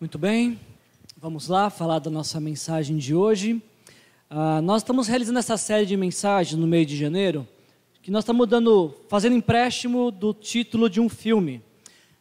Muito bem, vamos lá falar da nossa mensagem de hoje. Uh, nós estamos realizando essa série de mensagens no mês de janeiro, que nós estamos dando, fazendo empréstimo do título de um filme.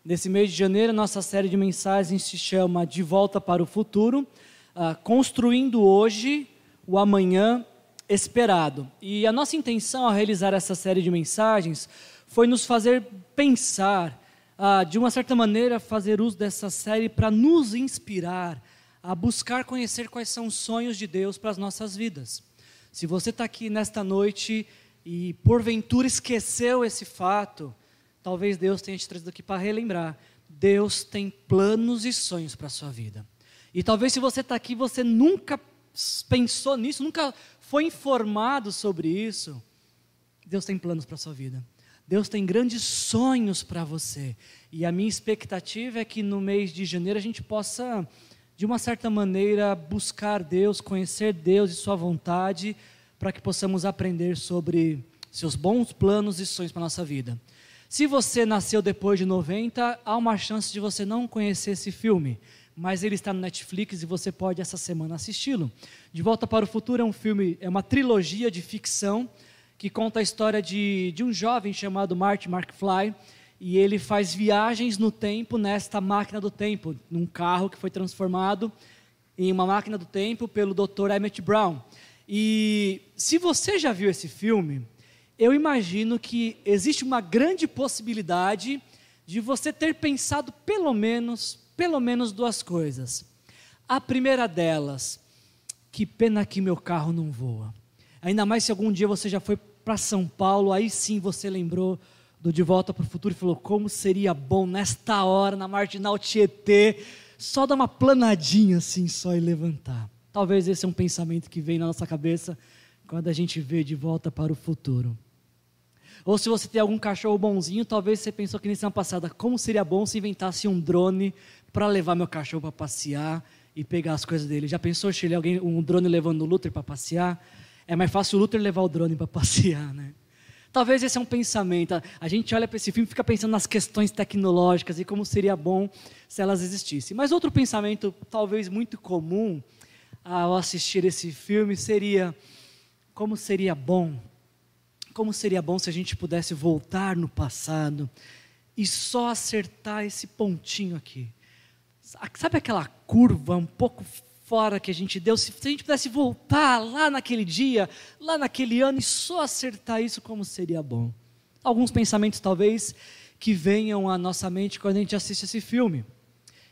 Nesse mês de janeiro, nossa série de mensagens se chama De Volta para o Futuro, uh, construindo hoje o amanhã esperado. E a nossa intenção ao realizar essa série de mensagens foi nos fazer pensar, uh, de uma certa maneira, fazer uso dessa série para nos inspirar a buscar conhecer quais são os sonhos de Deus para as nossas vidas. Se você está aqui nesta noite e porventura esqueceu esse fato, talvez Deus tenha te trazido aqui para relembrar. Deus tem planos e sonhos para a sua vida. E talvez se você está aqui, você nunca pensou nisso, nunca foi informado sobre isso. Deus tem planos para a sua vida. Deus tem grandes sonhos para você. E a minha expectativa é que no mês de janeiro a gente possa de uma certa maneira, buscar Deus, conhecer Deus e Sua vontade, para que possamos aprender sobre seus bons planos e sonhos para a nossa vida. Se você nasceu depois de 90, há uma chance de você não conhecer esse filme, mas ele está no Netflix e você pode essa semana assisti-lo. De Volta para o Futuro é um filme, é uma trilogia de ficção que conta a história de, de um jovem chamado Marty McFly, e ele faz viagens no tempo nesta máquina do tempo, num carro que foi transformado em uma máquina do tempo pelo Dr. Emmett Brown. E se você já viu esse filme, eu imagino que existe uma grande possibilidade de você ter pensado pelo menos, pelo menos duas coisas. A primeira delas, que pena que meu carro não voa. Ainda mais se algum dia você já foi para São Paulo, aí sim você lembrou do De Volta para o Futuro e falou: como seria bom nesta hora, na marginal Tietê, só dar uma planadinha assim só e levantar. Talvez esse é um pensamento que vem na nossa cabeça quando a gente vê De Volta para o Futuro. Ou se você tem algum cachorro bonzinho, talvez você pensou que nem semana passada, como seria bom se inventasse um drone para levar meu cachorro para passear e pegar as coisas dele. Já pensou, Chile, alguém, um drone levando o Luther para passear? É mais fácil o Luther levar o drone para passear, né? Talvez esse é um pensamento. A gente olha para esse filme e fica pensando nas questões tecnológicas e como seria bom se elas existissem. Mas outro pensamento, talvez muito comum ao assistir esse filme, seria: como seria bom, como seria bom se a gente pudesse voltar no passado e só acertar esse pontinho aqui. Sabe aquela curva um pouco fora que a gente deu, se, a gente pudesse voltar lá naquele dia, lá naquele ano e só acertar isso, como seria bom. Alguns pensamentos, talvez, que venham à nossa mente quando a gente assiste esse filme.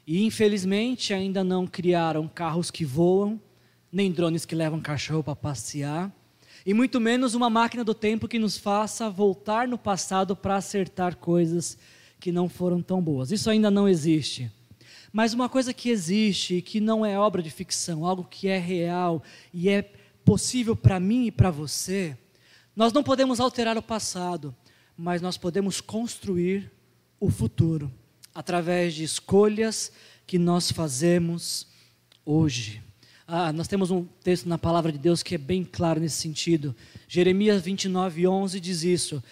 E infelizmente ainda não criaram carros que voam, nem drones que levam cachorro para passear, e muito menos uma máquina do tempo que nos faça voltar no passado para acertar coisas que não foram tão boas. Isso ainda não existe. Mas uma coisa que existe que não é obra de ficção, algo que é real e é possível para mim e para você, nós não podemos alterar o passado, mas nós podemos construir o futuro através de escolhas que nós fazemos hoje. Ah, nós temos um texto na palavra de Deus que é bem claro nesse sentido. Jeremias 29, 11 diz isso.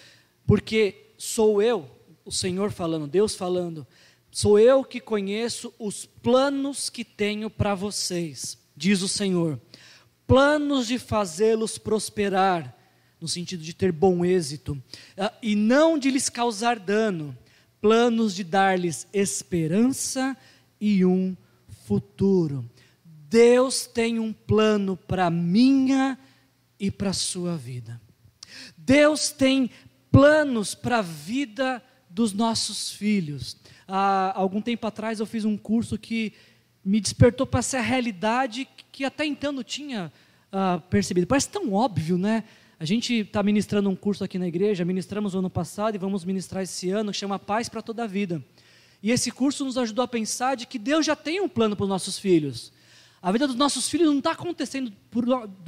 Porque sou eu, o Senhor falando, Deus falando, Sou eu que conheço os planos que tenho para vocês, diz o Senhor. Planos de fazê-los prosperar, no sentido de ter bom êxito, ah, e não de lhes causar dano. Planos de dar-lhes esperança e um futuro. Deus tem um plano para minha e para sua vida. Deus tem planos para a vida dos nossos filhos há algum tempo atrás eu fiz um curso que me despertou para essa realidade que até então não tinha uh, percebido. Parece tão óbvio, né? A gente está ministrando um curso aqui na igreja, ministramos o ano passado e vamos ministrar esse ano, que chama Paz para Toda a Vida. E esse curso nos ajudou a pensar de que Deus já tem um plano para os nossos filhos. A vida dos nossos filhos não está acontecendo por,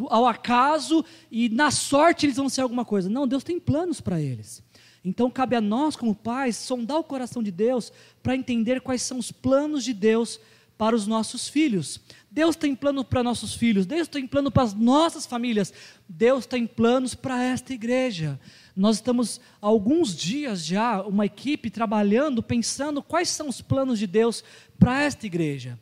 ao acaso e na sorte eles vão ser alguma coisa. Não, Deus tem planos para eles. Então cabe a nós, como pais, sondar o coração de Deus para entender quais são os planos de Deus para os nossos filhos. Deus tem plano para nossos filhos, Deus tem plano para as nossas famílias, Deus tem planos para esta igreja. Nós estamos há alguns dias já, uma equipe trabalhando, pensando quais são os planos de Deus para esta igreja.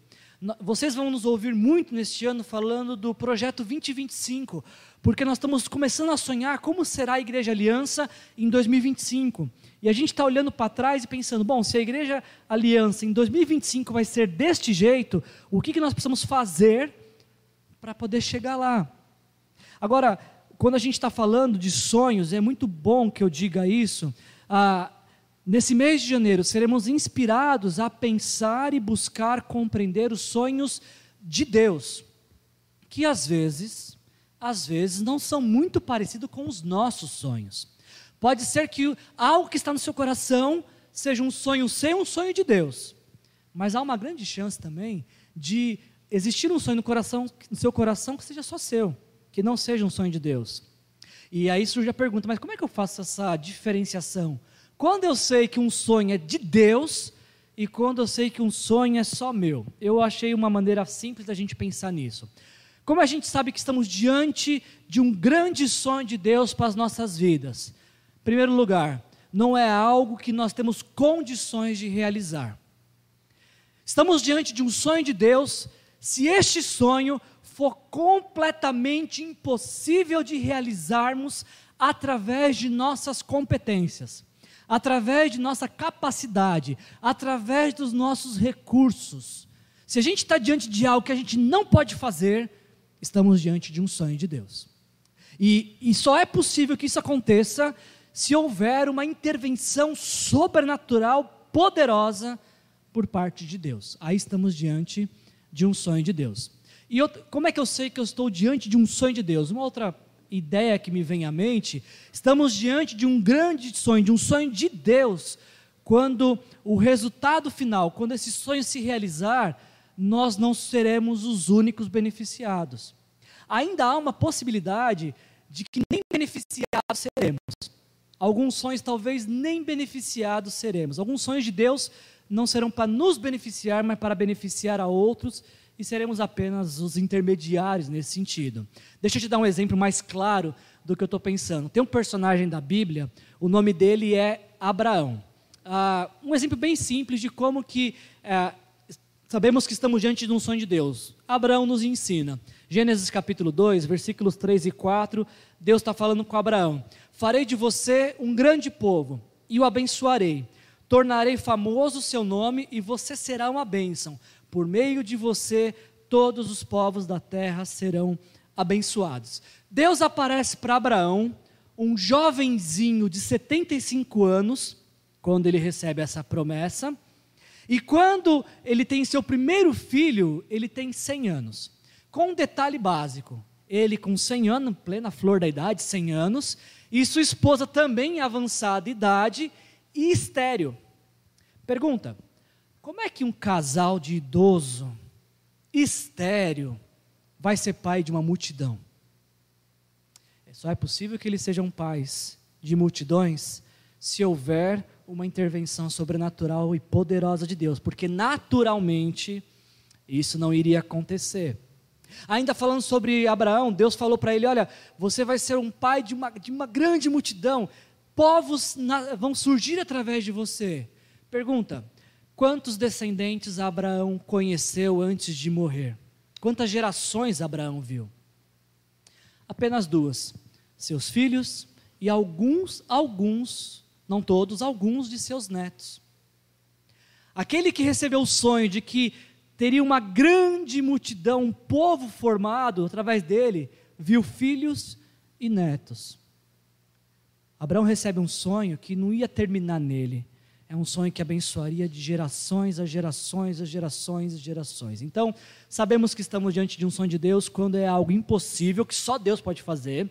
vocês vão nos ouvir muito neste ano falando do projeto 2025, porque nós estamos começando a sonhar como será a Igreja Aliança em 2025. E a gente está olhando para trás e pensando: bom, se a Igreja Aliança em 2025 vai ser deste jeito, o que, que nós precisamos fazer para poder chegar lá? Agora, quando a gente está falando de sonhos, é muito bom que eu diga isso. Ah, nesse mês de janeiro, seremos inspirados a pensar e buscar compreender os sonhos de Deus, que às vezes, às vezes não são muito parecidos com os nossos sonhos. Pode ser que algo que está no seu coração seja um sonho seu, um sonho de Deus. Mas há uma grande chance também de existir um sonho no, coração, no seu coração que seja só seu que não seja um sonho de Deus. E aí surge a pergunta: mas como é que eu faço essa diferenciação? Quando eu sei que um sonho é de Deus e quando eu sei que um sonho é só meu? Eu achei uma maneira simples da gente pensar nisso. Como a gente sabe que estamos diante de um grande sonho de Deus para as nossas vidas? Em primeiro lugar, não é algo que nós temos condições de realizar. Estamos diante de um sonho de Deus se este sonho for completamente impossível de realizarmos através de nossas competências, através de nossa capacidade, através dos nossos recursos. Se a gente está diante de algo que a gente não pode fazer, estamos diante de um sonho de Deus. E, e só é possível que isso aconteça se houver uma intervenção sobrenatural poderosa por parte de Deus. Aí estamos diante de um sonho de Deus. E eu, como é que eu sei que eu estou diante de um sonho de Deus? Uma outra ideia que me vem à mente, estamos diante de um grande sonho, de um sonho de Deus, quando o resultado final, quando esse sonho se realizar, nós não seremos os únicos beneficiados. Ainda há uma possibilidade de que nem beneficiados seremos. Alguns sonhos talvez nem beneficiados seremos. Alguns sonhos de Deus não serão para nos beneficiar, mas para beneficiar a outros e seremos apenas os intermediários nesse sentido. Deixa eu te dar um exemplo mais claro do que eu estou pensando. Tem um personagem da Bíblia, o nome dele é Abraão. Ah, um exemplo bem simples de como que é, sabemos que estamos diante de um sonho de Deus. Abraão nos ensina. Gênesis capítulo 2, versículos 3 e 4, Deus está falando com Abraão: Farei de você um grande povo e o abençoarei. Tornarei famoso o seu nome e você será uma bênção por meio de você, todos os povos da terra serão abençoados. Deus aparece para Abraão, um jovenzinho de 75 anos, quando ele recebe essa promessa, e quando ele tem seu primeiro filho, ele tem 100 anos. Com um detalhe básico: ele com 100 anos, plena flor da idade, 100 anos, e sua esposa também em avançada idade e estéreo. Pergunta: como é que um casal de idoso, estéreo, vai ser pai de uma multidão? É só é possível que eles sejam pais de multidões se houver uma intervenção sobrenatural e poderosa de Deus, porque naturalmente isso não iria acontecer. Ainda falando sobre Abraão, Deus falou para ele: Olha, você vai ser um pai de uma, de uma grande multidão, povos na, vão surgir através de você. Pergunta: Quantos descendentes Abraão conheceu antes de morrer? Quantas gerações Abraão viu? Apenas duas: seus filhos e alguns, alguns, não todos, alguns de seus netos. Aquele que recebeu o sonho de que teria uma grande multidão, um povo formado através dele, viu filhos e netos. Abraão recebe um sonho que não ia terminar nele, é um sonho que abençoaria de gerações a gerações a gerações a gerações. Então, sabemos que estamos diante de um sonho de Deus quando é algo impossível, que só Deus pode fazer,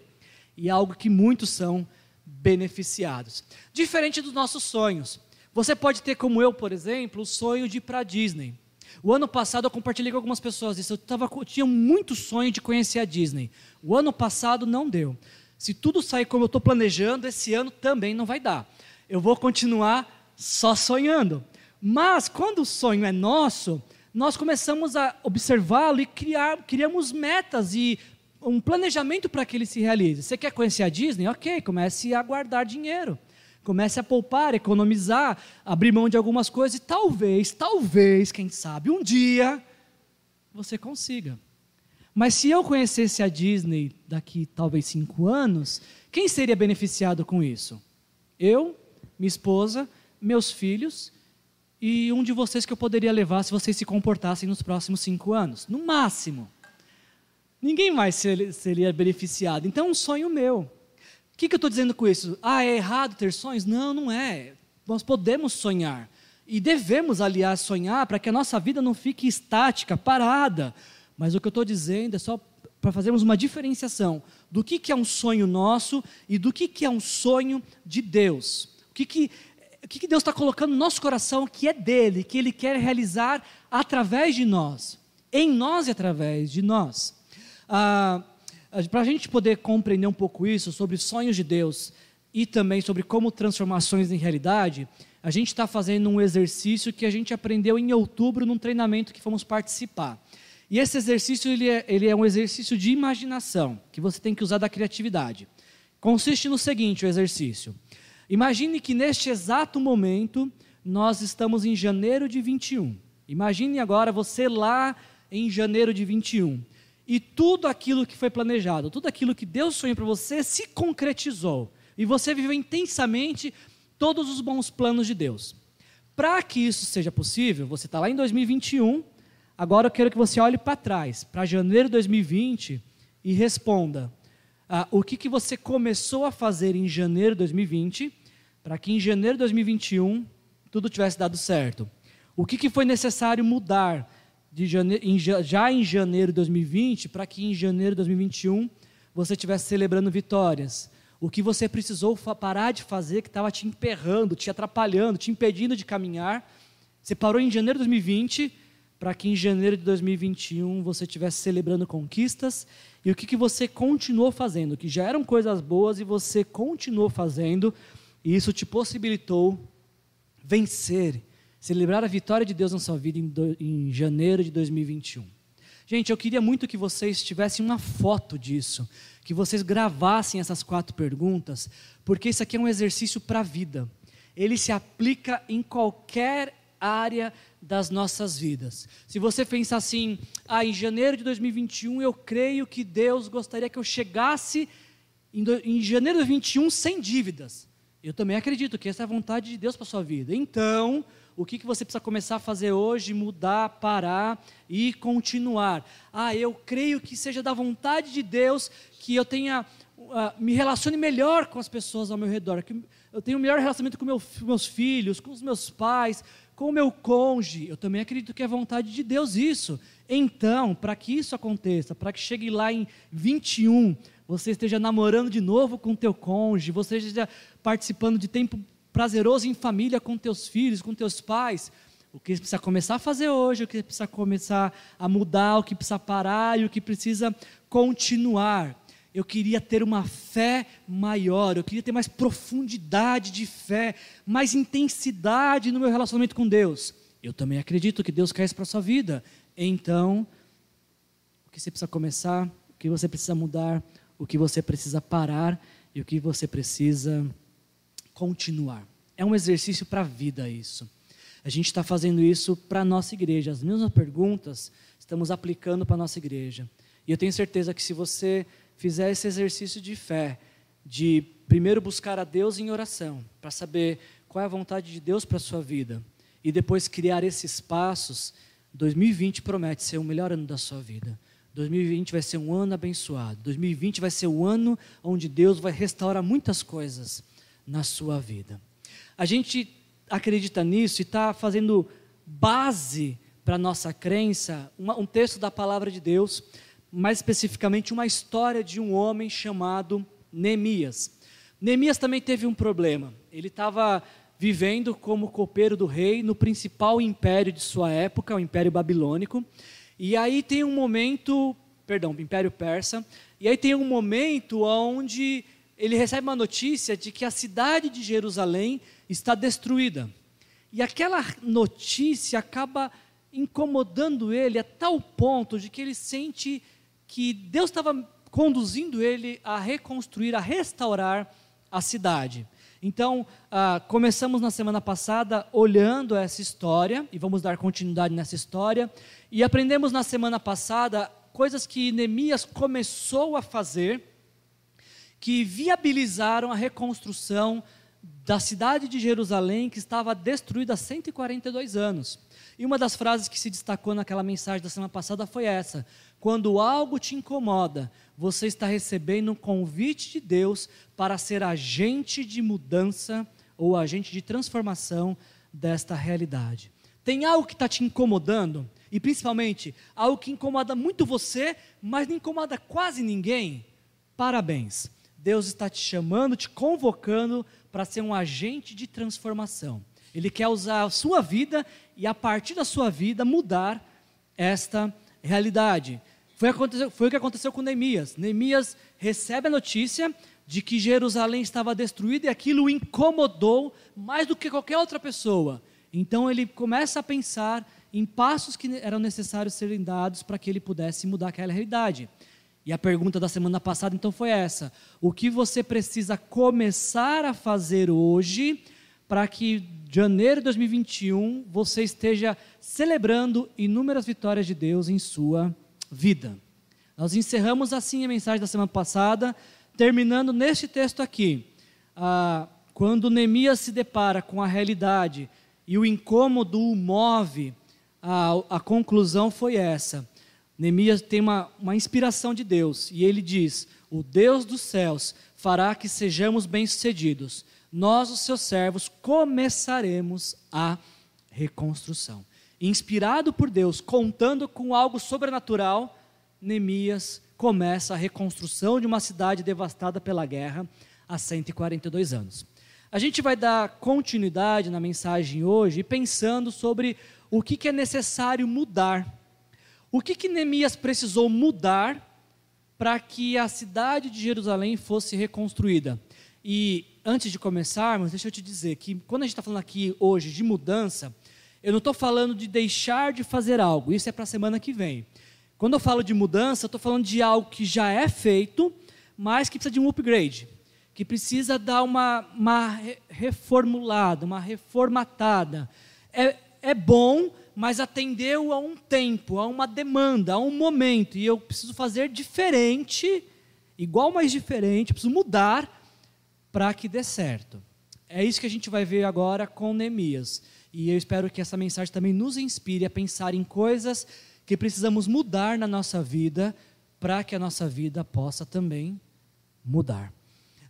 e algo que muitos são beneficiados. Diferente dos nossos sonhos. Você pode ter, como eu, por exemplo, o sonho de ir para a Disney. O ano passado eu compartilhei com algumas pessoas isso. Eu, tava, eu tinha muito sonho de conhecer a Disney. O ano passado não deu. Se tudo sair como eu estou planejando, esse ano também não vai dar. Eu vou continuar só sonhando. Mas quando o sonho é nosso, nós começamos a observá-lo e criar, criamos metas e um planejamento para que ele se realize. Você quer conhecer a Disney? Ok, comece a guardar dinheiro. Comece a poupar, economizar, abrir mão de algumas coisas e talvez, talvez, quem sabe, um dia você consiga. Mas se eu conhecesse a Disney daqui talvez cinco anos, quem seria beneficiado com isso? Eu, minha esposa, meus filhos e um de vocês que eu poderia levar se vocês se comportassem nos próximos cinco anos, no máximo. Ninguém mais seria beneficiado. Então é um sonho meu. O que, que eu estou dizendo com isso? Ah, é errado ter sonhos? Não, não é. Nós podemos sonhar. E devemos, aliás, sonhar para que a nossa vida não fique estática, parada. Mas o que eu estou dizendo é só para fazermos uma diferenciação do que, que é um sonho nosso e do que, que é um sonho de Deus. O que, que, o que, que Deus está colocando no nosso coração que é dele, que ele quer realizar através de nós, em nós e através de nós. Ah, para a gente poder compreender um pouco isso sobre sonhos de Deus e também sobre como transformações em realidade, a gente está fazendo um exercício que a gente aprendeu em outubro num treinamento que fomos participar. E esse exercício ele é, ele é um exercício de imaginação, que você tem que usar da criatividade. Consiste no seguinte o exercício. Imagine que neste exato momento nós estamos em janeiro de 21. Imagine agora você lá em janeiro de 21. E tudo aquilo que foi planejado, tudo aquilo que Deus sonhou para você se concretizou. E você viveu intensamente todos os bons planos de Deus. Para que isso seja possível, você está lá em 2021 Agora eu quero que você olhe para trás, para janeiro de 2020, e responda: ah, o que, que você começou a fazer em janeiro de 2020 para que em janeiro de 2021 tudo tivesse dado certo? O que, que foi necessário mudar de em, já em janeiro de 2020 para que em janeiro de 2021 você estivesse celebrando vitórias? O que você precisou parar de fazer que estava te emperrando, te atrapalhando, te impedindo de caminhar? Você parou em janeiro de 2020 para que em janeiro de 2021 você estivesse celebrando conquistas e o que, que você continuou fazendo, que já eram coisas boas e você continuou fazendo, e isso te possibilitou vencer, celebrar a vitória de Deus na sua vida em, do, em janeiro de 2021. Gente, eu queria muito que vocês tivessem uma foto disso, que vocês gravassem essas quatro perguntas, porque isso aqui é um exercício para a vida. Ele se aplica em qualquer área das nossas vidas. Se você pensar assim, ah, em janeiro de 2021 eu creio que Deus gostaria que eu chegasse em, do, em janeiro de 2021 sem dívidas. Eu também acredito que essa é a vontade de Deus para sua vida. Então, o que, que você precisa começar a fazer hoje? Mudar, parar e continuar. Ah, eu creio que seja da vontade de Deus que eu tenha, uh, me relacione melhor com as pessoas ao meu redor, que eu tenha um melhor relacionamento com meu, meus filhos, com os meus pais, com o meu cônjuge. Eu também acredito que é vontade de Deus isso. Então, para que isso aconteça, para que chegue lá em 21, você esteja namorando de novo com teu cônjuge, você esteja participando de tempo prazeroso em família com teus filhos, com teus pais, o que precisa começar a fazer hoje, o que precisa começar a mudar, o que precisa parar e o que precisa continuar eu queria ter uma fé maior, eu queria ter mais profundidade de fé, mais intensidade no meu relacionamento com Deus. Eu também acredito que Deus quer isso para a sua vida. Então, o que você precisa começar, o que você precisa mudar, o que você precisa parar e o que você precisa continuar. É um exercício para a vida isso. A gente está fazendo isso para a nossa igreja. As mesmas perguntas estamos aplicando para a nossa igreja. E eu tenho certeza que se você fizer esse exercício de fé, de primeiro buscar a Deus em oração, para saber qual é a vontade de Deus para a sua vida, e depois criar esses passos, 2020 promete ser o melhor ano da sua vida. 2020 vai ser um ano abençoado. 2020 vai ser o ano onde Deus vai restaurar muitas coisas na sua vida. A gente acredita nisso e está fazendo base para a nossa crença um texto da palavra de Deus mais especificamente uma história de um homem chamado Neemias. Neemias também teve um problema. Ele estava vivendo como copeiro do rei no principal império de sua época, o Império Babilônico. E aí tem um momento, perdão, Império Persa. E aí tem um momento onde ele recebe uma notícia de que a cidade de Jerusalém está destruída. E aquela notícia acaba incomodando ele a tal ponto de que ele sente que Deus estava conduzindo ele a reconstruir, a restaurar a cidade. Então, ah, começamos na semana passada olhando essa história e vamos dar continuidade nessa história. E aprendemos na semana passada coisas que Neemias começou a fazer que viabilizaram a reconstrução da cidade de Jerusalém, que estava destruída há 142 anos. E uma das frases que se destacou naquela mensagem da semana passada foi essa: quando algo te incomoda, você está recebendo um convite de Deus para ser agente de mudança ou agente de transformação desta realidade. Tem algo que está te incomodando? E principalmente, algo que incomoda muito você, mas não incomoda quase ninguém? Parabéns. Deus está te chamando, te convocando para ser um agente de transformação. Ele quer usar a sua vida e, a partir da sua vida, mudar esta realidade. Foi, foi o que aconteceu com Neemias. Neemias recebe a notícia de que Jerusalém estava destruída e aquilo o incomodou mais do que qualquer outra pessoa. Então ele começa a pensar em passos que eram necessários serem dados para que ele pudesse mudar aquela realidade. E a pergunta da semana passada então foi essa: o que você precisa começar a fazer hoje para que janeiro de 2021 você esteja celebrando inúmeras vitórias de Deus em sua vida? Nós encerramos assim a mensagem da semana passada, terminando neste texto aqui. Ah, quando Neemias se depara com a realidade e o incômodo o move, a, a conclusão foi essa. Neemias tem uma, uma inspiração de Deus e ele diz: O Deus dos céus fará que sejamos bem-sucedidos. Nós, os seus servos, começaremos a reconstrução inspirado por Deus, contando com algo sobrenatural, Neemias começa a reconstrução de uma cidade devastada pela guerra há 142 anos. A gente vai dar continuidade na mensagem hoje pensando sobre o que, que é necessário mudar. O que, que Neemias precisou mudar para que a cidade de Jerusalém fosse reconstruída? E antes de começarmos, deixa eu te dizer que quando a gente está falando aqui hoje de mudança, eu não estou falando de deixar de fazer algo, isso é para a semana que vem. Quando eu falo de mudança, eu estou falando de algo que já é feito, mas que precisa de um upgrade, que precisa dar uma, uma reformulada, uma reformatada. É, é bom, mas atendeu a um tempo, a uma demanda, a um momento, e eu preciso fazer diferente, igual, mas diferente, preciso mudar para que dê certo. É isso que a gente vai ver agora com Neemias. E eu espero que essa mensagem também nos inspire a pensar em coisas que precisamos mudar na nossa vida para que a nossa vida possa também mudar.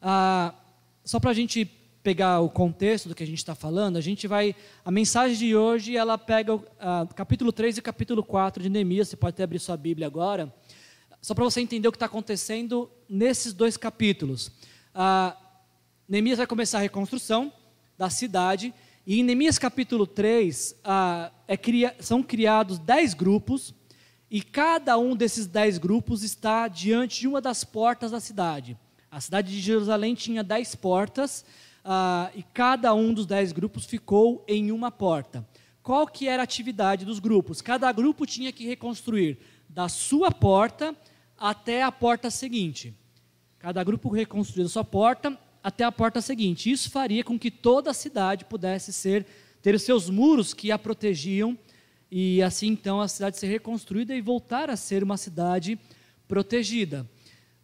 Ah, só para a gente pegar o contexto do que a gente está falando, a gente vai. A mensagem de hoje ela pega o capítulo 3 e capítulo 4 de Neemias. Você pode até abrir sua Bíblia agora. Só para você entender o que está acontecendo nesses dois capítulos. Neemias vai começar a reconstrução da cidade e em Neemias capítulo 3, ah, é, cria, são criados dez grupos, e cada um desses dez grupos está diante de uma das portas da cidade. A cidade de Jerusalém tinha dez portas, ah, e cada um dos dez grupos ficou em uma porta. Qual que era a atividade dos grupos? Cada grupo tinha que reconstruir da sua porta até a porta seguinte. Cada grupo reconstruía a sua porta até a porta seguinte. Isso faria com que toda a cidade pudesse ser ter os seus muros que a protegiam e assim então a cidade ser reconstruída e voltar a ser uma cidade protegida.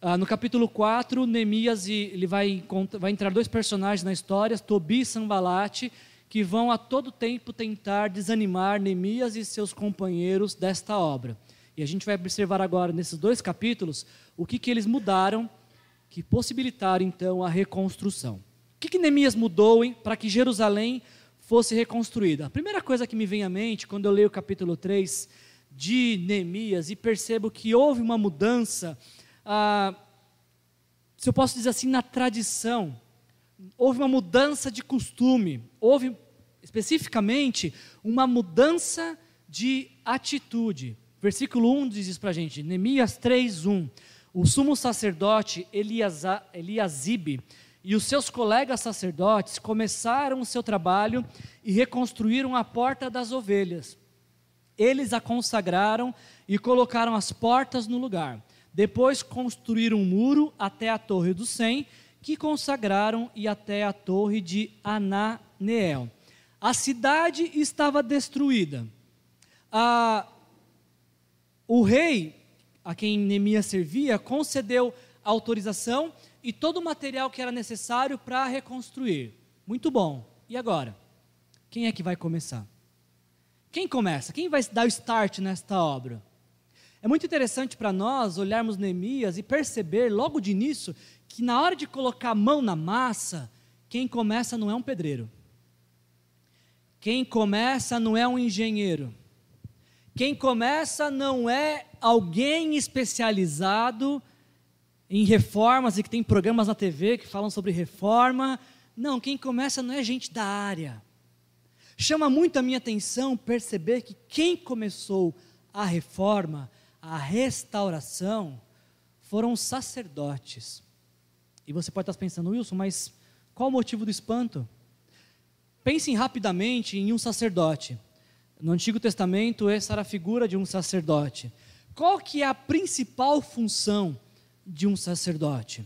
Ah, no capítulo 4, Neemias ele vai, vai entrar dois personagens na história, Tobi e Sambalate, que vão a todo tempo tentar desanimar Neemias e seus companheiros desta obra. E a gente vai observar agora nesses dois capítulos o que, que eles mudaram que possibilitaram então a reconstrução. O que, que Neemias mudou para que Jerusalém fosse reconstruída? A primeira coisa que me vem à mente quando eu leio o capítulo 3 de Neemias e percebo que houve uma mudança, ah, se eu posso dizer assim, na tradição, houve uma mudança de costume, houve especificamente uma mudança de atitude. Versículo 1 diz isso para a gente, Neemias 3, 1. O sumo sacerdote Eliasibe e os seus colegas sacerdotes começaram o seu trabalho e reconstruíram a porta das ovelhas. Eles a consagraram e colocaram as portas no lugar. Depois construíram um muro até a Torre do Cem, que consagraram e até a torre de Ananeel. A cidade estava destruída. O rei, a quem Neemias servia, concedeu autorização e todo o material que era necessário para reconstruir. Muito bom. E agora? Quem é que vai começar? Quem começa? Quem vai dar o start nesta obra? É muito interessante para nós olharmos Neemias e perceber logo de início que na hora de colocar a mão na massa, quem começa não é um pedreiro. Quem começa não é um engenheiro. Quem começa não é alguém especializado em reformas e que tem programas na TV que falam sobre reforma. Não, quem começa não é gente da área. Chama muito a minha atenção perceber que quem começou a reforma, a restauração, foram sacerdotes. E você pode estar pensando, Wilson, mas qual o motivo do espanto? Pensem rapidamente em um sacerdote. No Antigo Testamento, essa era a figura de um sacerdote. Qual que é a principal função de um sacerdote?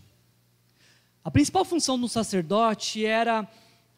A principal função do sacerdote era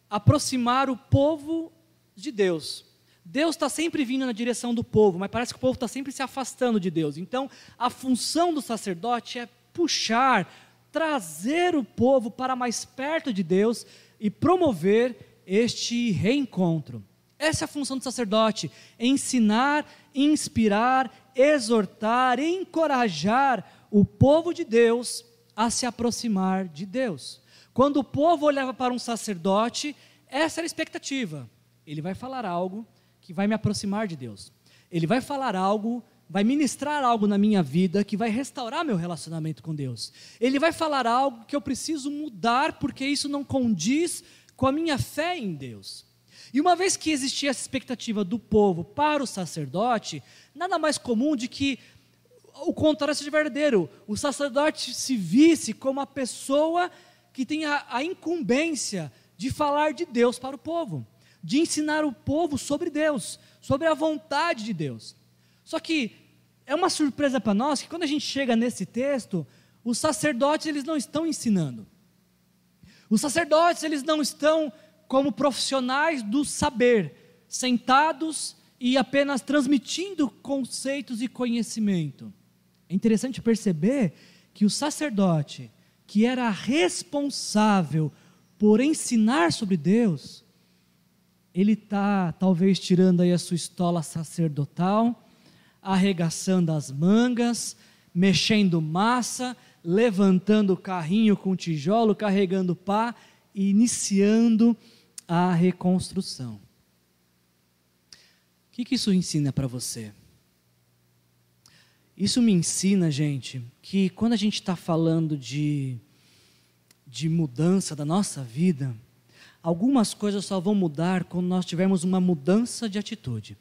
aproximar o povo de Deus. Deus está sempre vindo na direção do povo, mas parece que o povo está sempre se afastando de Deus. Então, a função do sacerdote é puxar, trazer o povo para mais perto de Deus e promover este reencontro. Essa é a função do sacerdote: ensinar, inspirar, exortar, encorajar o povo de Deus a se aproximar de Deus. Quando o povo olhava para um sacerdote, essa era a expectativa. Ele vai falar algo que vai me aproximar de Deus. Ele vai falar algo vai ministrar algo na minha vida que vai restaurar meu relacionamento com Deus. Ele vai falar algo que eu preciso mudar porque isso não condiz com a minha fé em Deus. E uma vez que existia essa expectativa do povo para o sacerdote, nada mais comum de que o contrário verdadeiro. O sacerdote se visse como a pessoa que tem a, a incumbência de falar de Deus para o povo, de ensinar o povo sobre Deus, sobre a vontade de Deus. Só que é uma surpresa para nós que quando a gente chega nesse texto, os sacerdotes eles não estão ensinando. Os sacerdotes eles não estão como profissionais do saber, sentados e apenas transmitindo conceitos e conhecimento. É interessante perceber que o sacerdote, que era responsável por ensinar sobre Deus, ele está talvez tirando aí a sua estola sacerdotal arregaçando as mangas, mexendo massa, levantando o carrinho com tijolo, carregando pá e iniciando a reconstrução. O que, que isso ensina para você? Isso me ensina, gente, que quando a gente está falando de, de mudança da nossa vida, algumas coisas só vão mudar quando nós tivermos uma mudança de atitude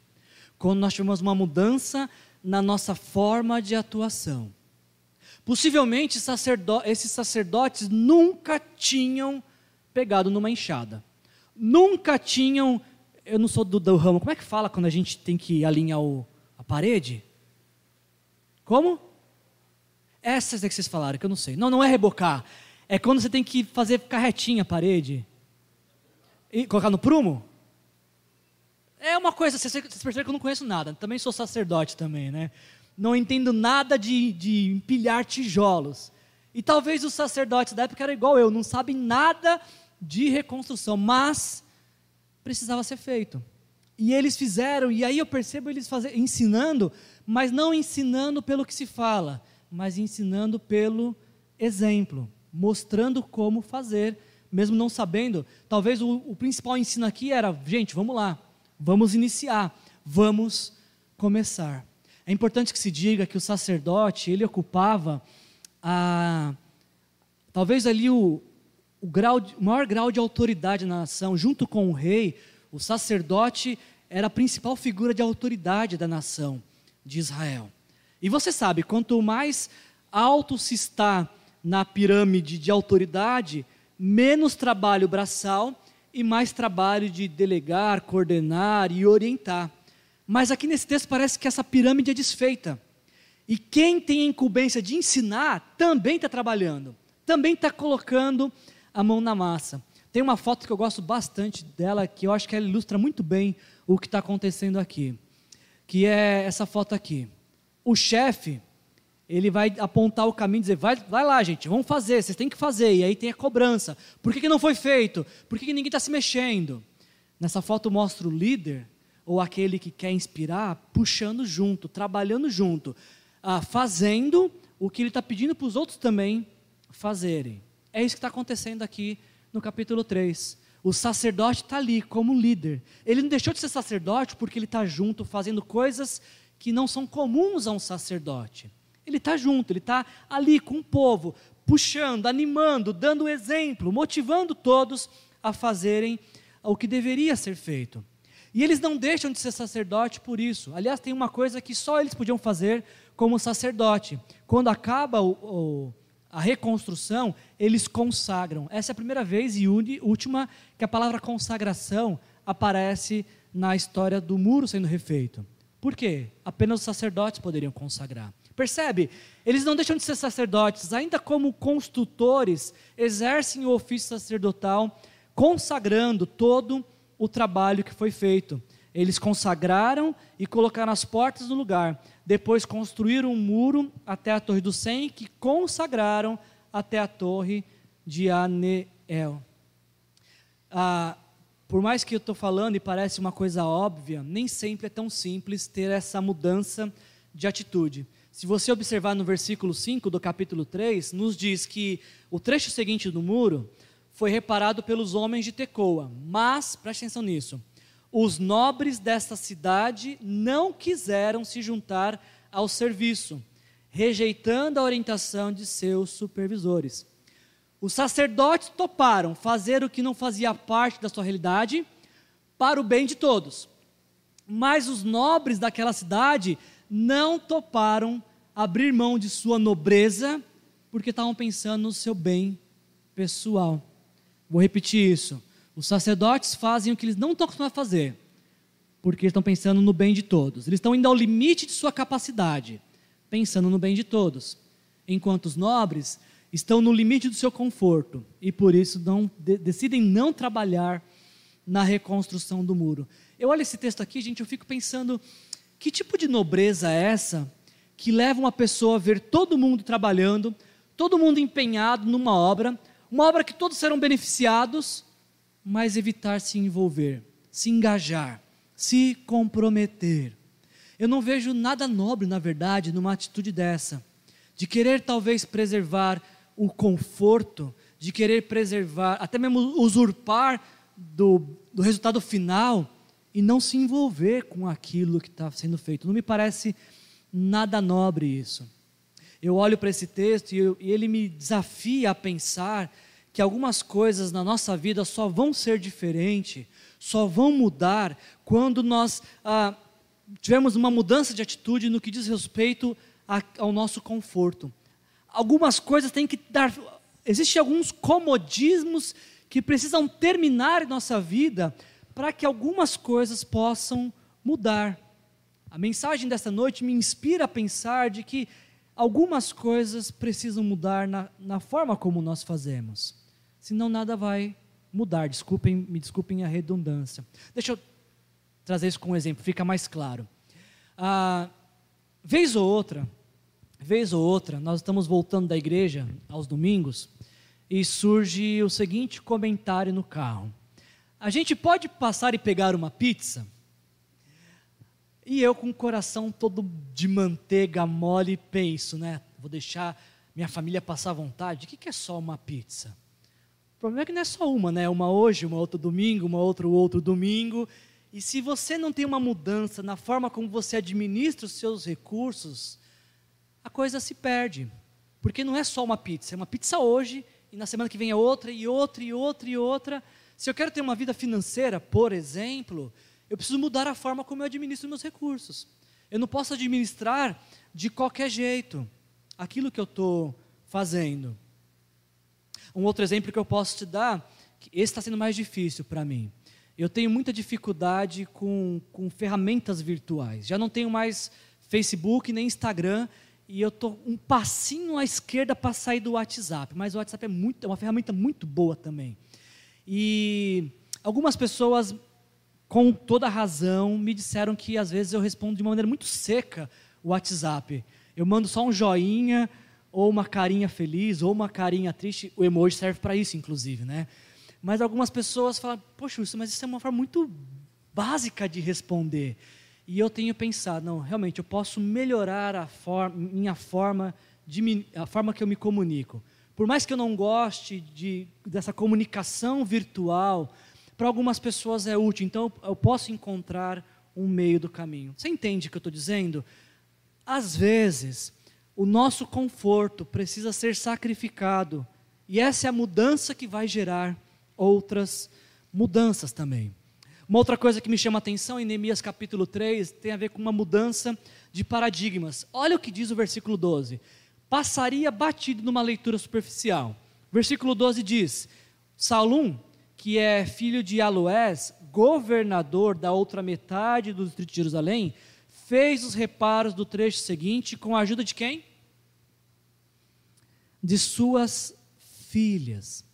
quando nós tivemos uma mudança na nossa forma de atuação. Possivelmente sacerdo esses sacerdotes nunca tinham pegado numa enxada, nunca tinham. Eu não sou do, do ramo, como é que fala quando a gente tem que alinhar o, a parede? Como? Essas é que vocês falaram, que eu não sei. Não, não é rebocar. É quando você tem que fazer ficar retinha a parede. E colocar no prumo? É uma coisa, vocês percebem que eu não conheço nada. Também sou sacerdote também, né? Não entendo nada de, de empilhar tijolos. E talvez os sacerdotes da época eram igual eu, não sabem nada de reconstrução, mas precisava ser feito. E eles fizeram, e aí eu percebo eles fazer, ensinando, mas não ensinando pelo que se fala, mas ensinando pelo exemplo, mostrando como fazer, mesmo não sabendo. Talvez o, o principal ensino aqui era: gente, vamos lá, Vamos iniciar, vamos começar. É importante que se diga que o sacerdote, ele ocupava a, talvez ali o, o, grau, o maior grau de autoridade na nação, junto com o rei, o sacerdote era a principal figura de autoridade da nação de Israel. E você sabe, quanto mais alto se está na pirâmide de autoridade, menos trabalho braçal e mais trabalho de delegar, coordenar e orientar. Mas aqui nesse texto parece que essa pirâmide é desfeita. E quem tem a incumbência de ensinar também está trabalhando, também está colocando a mão na massa. Tem uma foto que eu gosto bastante dela, que eu acho que ela ilustra muito bem o que está acontecendo aqui, que é essa foto aqui. O chefe, ele vai apontar o caminho e dizer, vai, vai lá gente, vamos fazer, vocês têm que fazer, e aí tem a cobrança. Por que, que não foi feito? Por que, que ninguém está se mexendo? Nessa foto mostra o líder, ou aquele que quer inspirar, puxando junto, trabalhando junto, ah, fazendo o que ele está pedindo para os outros também fazerem. É isso que está acontecendo aqui no capítulo 3. O sacerdote está ali como líder. Ele não deixou de ser sacerdote porque ele está junto fazendo coisas que não são comuns a um sacerdote. Ele está junto, ele está ali com o povo, puxando, animando, dando exemplo, motivando todos a fazerem o que deveria ser feito. E eles não deixam de ser sacerdote por isso. Aliás, tem uma coisa que só eles podiam fazer como sacerdote. Quando acaba o, o, a reconstrução, eles consagram. Essa é a primeira vez e última que a palavra consagração aparece na história do muro sendo refeito. Por quê? Apenas os sacerdotes poderiam consagrar. Percebe? Eles não deixam de ser sacerdotes, ainda como construtores, exercem o ofício sacerdotal, consagrando todo o trabalho que foi feito. Eles consagraram e colocaram as portas no lugar. Depois construíram um muro até a Torre do Cem, que consagraram até a Torre de Aneel. Ah, por mais que eu estou falando e parece uma coisa óbvia, nem sempre é tão simples ter essa mudança de atitude. Se você observar no versículo 5 do capítulo 3, nos diz que o trecho seguinte do muro foi reparado pelos homens de Tecoa. Mas, preste atenção nisso, os nobres desta cidade não quiseram se juntar ao serviço, rejeitando a orientação de seus supervisores. Os sacerdotes toparam fazer o que não fazia parte da sua realidade para o bem de todos. Mas os nobres daquela cidade não toparam abrir mão de sua nobreza porque estavam pensando no seu bem pessoal. Vou repetir isso. Os sacerdotes fazem o que eles não estão acostumados a fazer, porque estão pensando no bem de todos. Eles estão indo ao limite de sua capacidade, pensando no bem de todos. Enquanto os nobres estão no limite do seu conforto e por isso não, de, decidem não trabalhar na reconstrução do muro. Eu olho esse texto aqui, gente, eu fico pensando que tipo de nobreza é essa que leva uma pessoa a ver todo mundo trabalhando, todo mundo empenhado numa obra, uma obra que todos serão beneficiados, mas evitar se envolver, se engajar, se comprometer. Eu não vejo nada nobre, na verdade, numa atitude dessa, de querer talvez preservar o conforto, de querer preservar, até mesmo usurpar do, do resultado final e não se envolver com aquilo que está sendo feito. Não me parece nada nobre isso eu olho para esse texto e, eu, e, ele me desafia a pensar que algumas coisas na nossa vida só vão ser diferentes, só vão mudar quando nós ah, tivermos uma mudança de atitude no que diz respeito a, ao nosso conforto. Algumas coisas têm que dar. Existem alguns comodismos que precisam terminar em nossa vida para que algumas coisas possam mudar. A mensagem dessa noite me inspira a pensar de que algumas coisas precisam mudar na, na forma como nós fazemos. Senão nada vai mudar. Desculpem, me desculpem a redundância. Deixa eu trazer isso com um exemplo, fica mais claro. Ah, vez ou outra, vez ou outra, nós estamos voltando da igreja aos domingos e surge o seguinte comentário no carro: A gente pode passar e pegar uma pizza? E eu com o coração todo de manteiga mole penso, né? Vou deixar minha família passar vontade. O que é só uma pizza? O problema é que não é só uma, né? Uma hoje, uma outra domingo, uma outra outro domingo. E se você não tem uma mudança na forma como você administra os seus recursos, a coisa se perde. Porque não é só uma pizza, é uma pizza hoje e na semana que vem é outra e outra e outra e outra. Se eu quero ter uma vida financeira, por exemplo, eu preciso mudar a forma como eu administro meus recursos. Eu não posso administrar de qualquer jeito aquilo que eu estou fazendo. Um outro exemplo que eu posso te dar, esse está sendo mais difícil para mim. Eu tenho muita dificuldade com, com ferramentas virtuais. Já não tenho mais Facebook nem Instagram e eu estou um passinho à esquerda para sair do WhatsApp. Mas o WhatsApp é, muito, é uma ferramenta muito boa também. E algumas pessoas, com toda razão, me disseram que às vezes eu respondo de uma maneira muito seca o WhatsApp. Eu mando só um joinha, ou uma carinha feliz, ou uma carinha triste. O emoji serve para isso, inclusive, né? Mas algumas pessoas falam, poxa, isso, mas isso é uma forma muito básica de responder. E eu tenho pensado, não, realmente, eu posso melhorar a forma, minha forma, de, a forma que eu me comunico. Por mais que eu não goste de, dessa comunicação virtual, para algumas pessoas é útil, então eu posso encontrar um meio do caminho. Você entende o que eu estou dizendo? Às vezes, o nosso conforto precisa ser sacrificado, e essa é a mudança que vai gerar outras mudanças também. Uma outra coisa que me chama a atenção em Neemias capítulo 3 tem a ver com uma mudança de paradigmas. Olha o que diz o versículo 12. Passaria batido numa leitura superficial. Versículo 12 diz: Salum, que é filho de Aloés, governador da outra metade do distrito de Jerusalém, fez os reparos do trecho seguinte com a ajuda de quem? De suas filhas.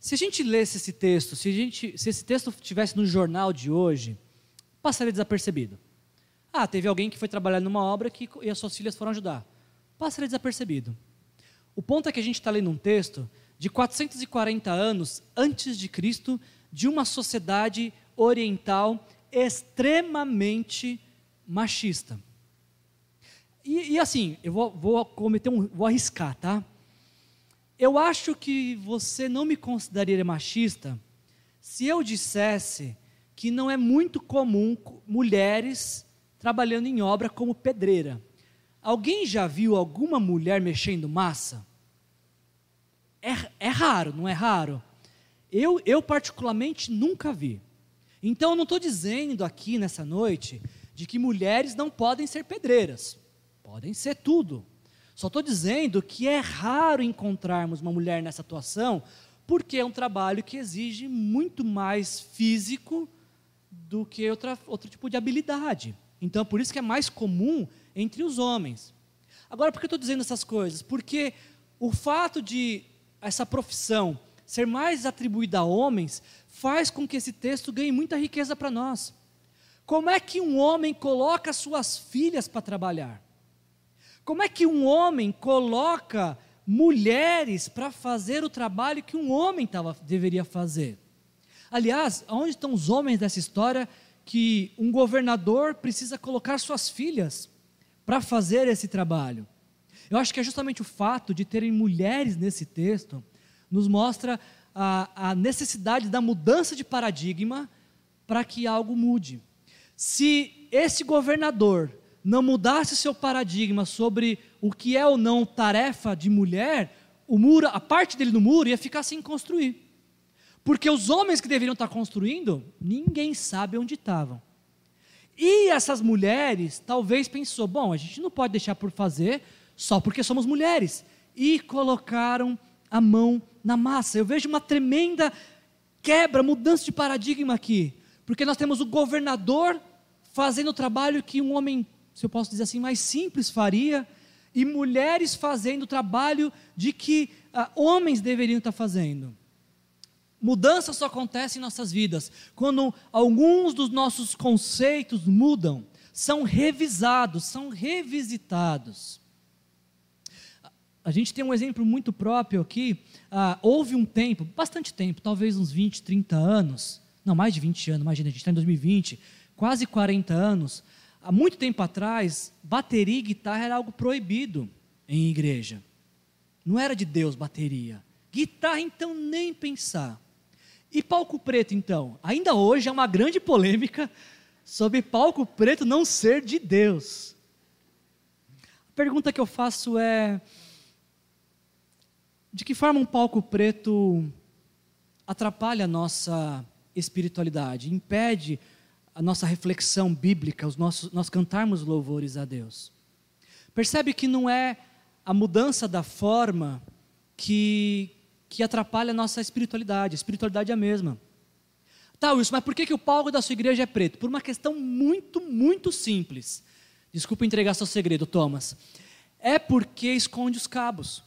Se a gente lesse esse texto, se, a gente, se esse texto estivesse no jornal de hoje, passaria desapercebido. Ah, teve alguém que foi trabalhar numa obra que, e as suas filhas foram ajudar. Passaria desapercebido. O ponto é que a gente está lendo um texto de 440 anos antes de Cristo, de uma sociedade oriental extremamente machista. E, e assim, eu vou, vou cometer um, vou arriscar, tá? Eu acho que você não me consideraria machista se eu dissesse que não é muito comum mulheres trabalhando em obra como pedreira. Alguém já viu alguma mulher mexendo massa? É, é raro, não é raro? Eu, eu, particularmente, nunca vi. Então, eu não estou dizendo aqui nessa noite de que mulheres não podem ser pedreiras. Podem ser tudo. Só estou dizendo que é raro encontrarmos uma mulher nessa atuação, porque é um trabalho que exige muito mais físico do que outra, outro tipo de habilidade. Então, por isso que é mais comum entre os homens. Agora, por que eu estou dizendo essas coisas? Porque o fato de essa profissão ser mais atribuída a homens faz com que esse texto ganhe muita riqueza para nós. Como é que um homem coloca suas filhas para trabalhar? Como é que um homem coloca mulheres para fazer o trabalho que um homem tava, deveria fazer? Aliás, onde estão os homens dessa história que um governador precisa colocar suas filhas para fazer esse trabalho? Eu acho que é justamente o fato de terem mulheres nesse texto nos mostra a, a necessidade da mudança de paradigma para que algo mude. Se esse governador não mudasse seu paradigma sobre o que é ou não tarefa de mulher, o muro, a parte dele no muro ia ficar sem construir. Porque os homens que deveriam estar construindo, ninguém sabe onde estavam. E essas mulheres talvez pensou, bom, a gente não pode deixar por fazer só porque somos mulheres. E colocaram a mão na massa. Eu vejo uma tremenda quebra, mudança de paradigma aqui. Porque nós temos o governador fazendo o trabalho que um homem se eu posso dizer assim, mais simples faria, e mulheres fazendo o trabalho de que ah, homens deveriam estar fazendo. Mudança só acontece em nossas vidas quando alguns dos nossos conceitos mudam, são revisados, são revisitados. A gente tem um exemplo muito próprio aqui. Ah, houve um tempo, bastante tempo, talvez uns 20, 30 anos, não, mais de 20 anos, imagina, a gente está em 2020, quase 40 anos, Há muito tempo atrás, bateria e guitarra era algo proibido em igreja. Não era de Deus bateria. Guitarra, então, nem pensar. E palco preto, então? Ainda hoje é uma grande polêmica sobre palco preto não ser de Deus. A pergunta que eu faço é: de que forma um palco preto atrapalha a nossa espiritualidade, impede a nossa reflexão bíblica, os nossos, nós cantarmos louvores a Deus. Percebe que não é a mudança da forma que, que atrapalha a nossa espiritualidade, a espiritualidade é a mesma. Tá, Wilson, mas por que, que o palco da sua igreja é preto? Por uma questão muito, muito simples. Desculpa entregar seu segredo, Thomas. é porque esconde os cabos.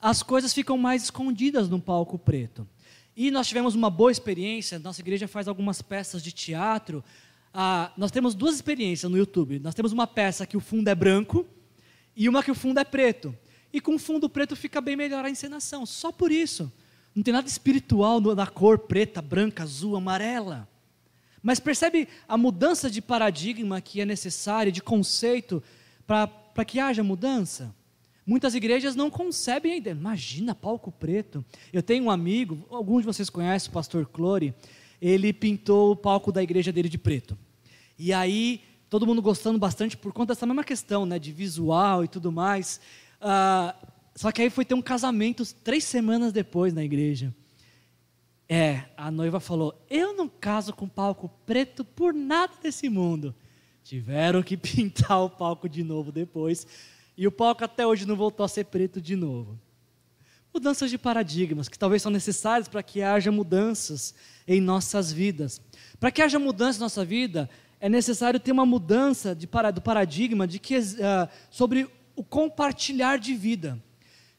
As coisas ficam mais escondidas no palco preto. E nós tivemos uma boa experiência, nossa igreja faz algumas peças de teatro. Ah, nós temos duas experiências no YouTube. Nós temos uma peça que o fundo é branco e uma que o fundo é preto. E com fundo preto fica bem melhor a encenação, só por isso. Não tem nada espiritual na cor preta, branca, azul, amarela. Mas percebe a mudança de paradigma que é necessária, de conceito, para que haja mudança? Muitas igrejas não concebem ainda. Imagina palco preto. Eu tenho um amigo, alguns de vocês conhecem o pastor Clore, ele pintou o palco da igreja dele de preto. E aí, todo mundo gostando bastante por conta dessa mesma questão, né, de visual e tudo mais. Uh, só que aí foi ter um casamento três semanas depois na igreja. É, a noiva falou: Eu não caso com palco preto por nada desse mundo. Tiveram que pintar o palco de novo depois e o palco até hoje não voltou a ser preto de novo. Mudanças de paradigmas que talvez são necessárias para que haja mudanças em nossas vidas. Para que haja mudança em nossa vida, é necessário ter uma mudança de, do paradigma de que, uh, sobre o compartilhar de vida.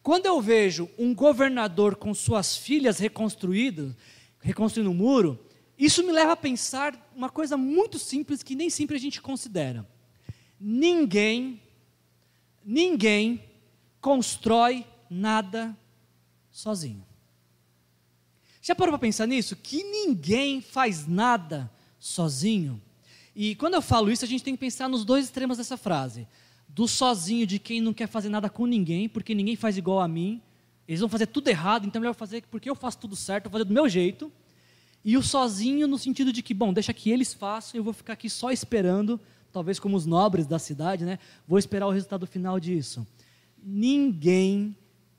Quando eu vejo um governador com suas filhas reconstruídas, reconstruindo um muro, isso me leva a pensar uma coisa muito simples que nem sempre a gente considera. Ninguém ninguém constrói nada sozinho. Já parou para pensar nisso? Que ninguém faz nada sozinho. E quando eu falo isso, a gente tem que pensar nos dois extremos dessa frase: do sozinho de quem não quer fazer nada com ninguém, porque ninguém faz igual a mim, eles vão fazer tudo errado, então é melhor fazer porque eu faço tudo certo, vou fazer do meu jeito. E o sozinho no sentido de que, bom, deixa que eles façam, eu vou ficar aqui só esperando talvez como os nobres da cidade, né? Vou esperar o resultado final disso. Ninguém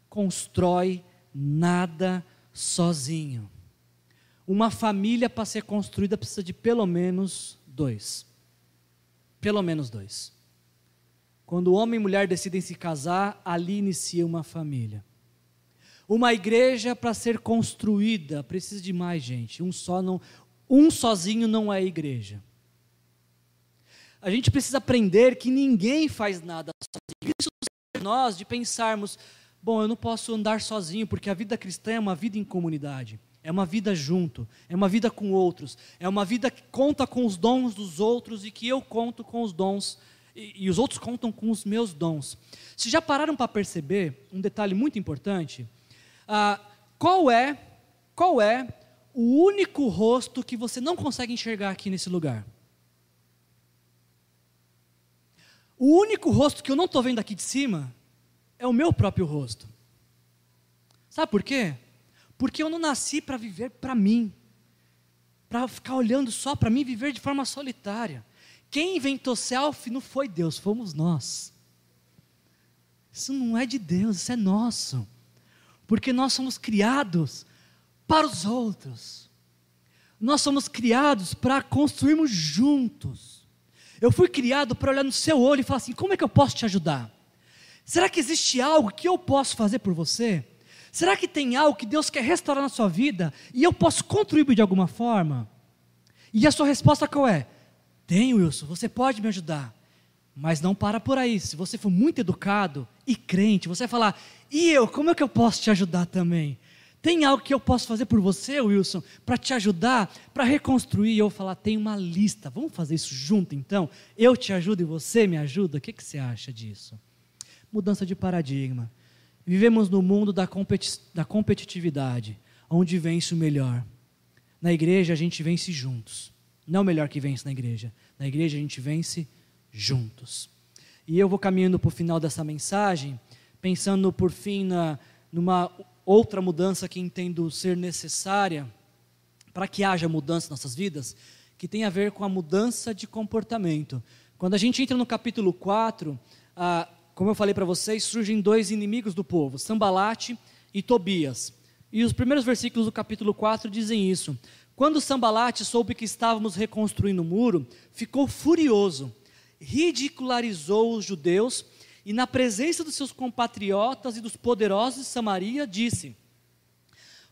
constrói nada sozinho. Uma família para ser construída precisa de pelo menos dois. Pelo menos dois. Quando homem e mulher decidem se casar, ali inicia uma família. Uma igreja para ser construída precisa de mais gente. Um só não, um sozinho não é igreja a gente precisa aprender que ninguém faz nada sozinho. Isso nós de pensarmos, bom, eu não posso andar sozinho, porque a vida cristã é uma vida em comunidade, é uma vida junto, é uma vida com outros, é uma vida que conta com os dons dos outros e que eu conto com os dons e, e os outros contam com os meus dons. Se já pararam para perceber um detalhe muito importante, ah, qual é qual é o único rosto que você não consegue enxergar aqui nesse lugar? O único rosto que eu não estou vendo aqui de cima é o meu próprio rosto. Sabe por quê? Porque eu não nasci para viver para mim, para ficar olhando só para mim, viver de forma solitária. Quem inventou selfie não foi Deus, fomos nós. Isso não é de Deus, isso é nosso. Porque nós somos criados para os outros. Nós somos criados para construirmos juntos. Eu fui criado para olhar no seu olho e falar assim: como é que eu posso te ajudar? Será que existe algo que eu posso fazer por você? Será que tem algo que Deus quer restaurar na sua vida e eu posso contribuir de alguma forma? E a sua resposta qual é? Tem, Wilson, você pode me ajudar. Mas não para por aí. Se você for muito educado e crente, você vai falar: e eu, como é que eu posso te ajudar também? Tem algo que eu posso fazer por você, Wilson, para te ajudar, para reconstruir? E eu falar, tem uma lista, vamos fazer isso junto então? Eu te ajudo e você me ajuda? O que, que você acha disso? Mudança de paradigma. Vivemos no mundo da, competi da competitividade, onde vence o melhor. Na igreja a gente vence juntos. Não o melhor que vence na igreja. Na igreja a gente vence juntos. E eu vou caminhando para o final dessa mensagem, pensando por fim na, numa outra mudança que entendo ser necessária para que haja mudança em nossas vidas, que tem a ver com a mudança de comportamento. Quando a gente entra no capítulo 4, ah, como eu falei para vocês, surgem dois inimigos do povo, Sambalate e Tobias. E os primeiros versículos do capítulo 4 dizem isso. Quando Sambalate soube que estávamos reconstruindo o muro, ficou furioso, ridicularizou os judeus e na presença dos seus compatriotas e dos poderosos de Samaria, disse: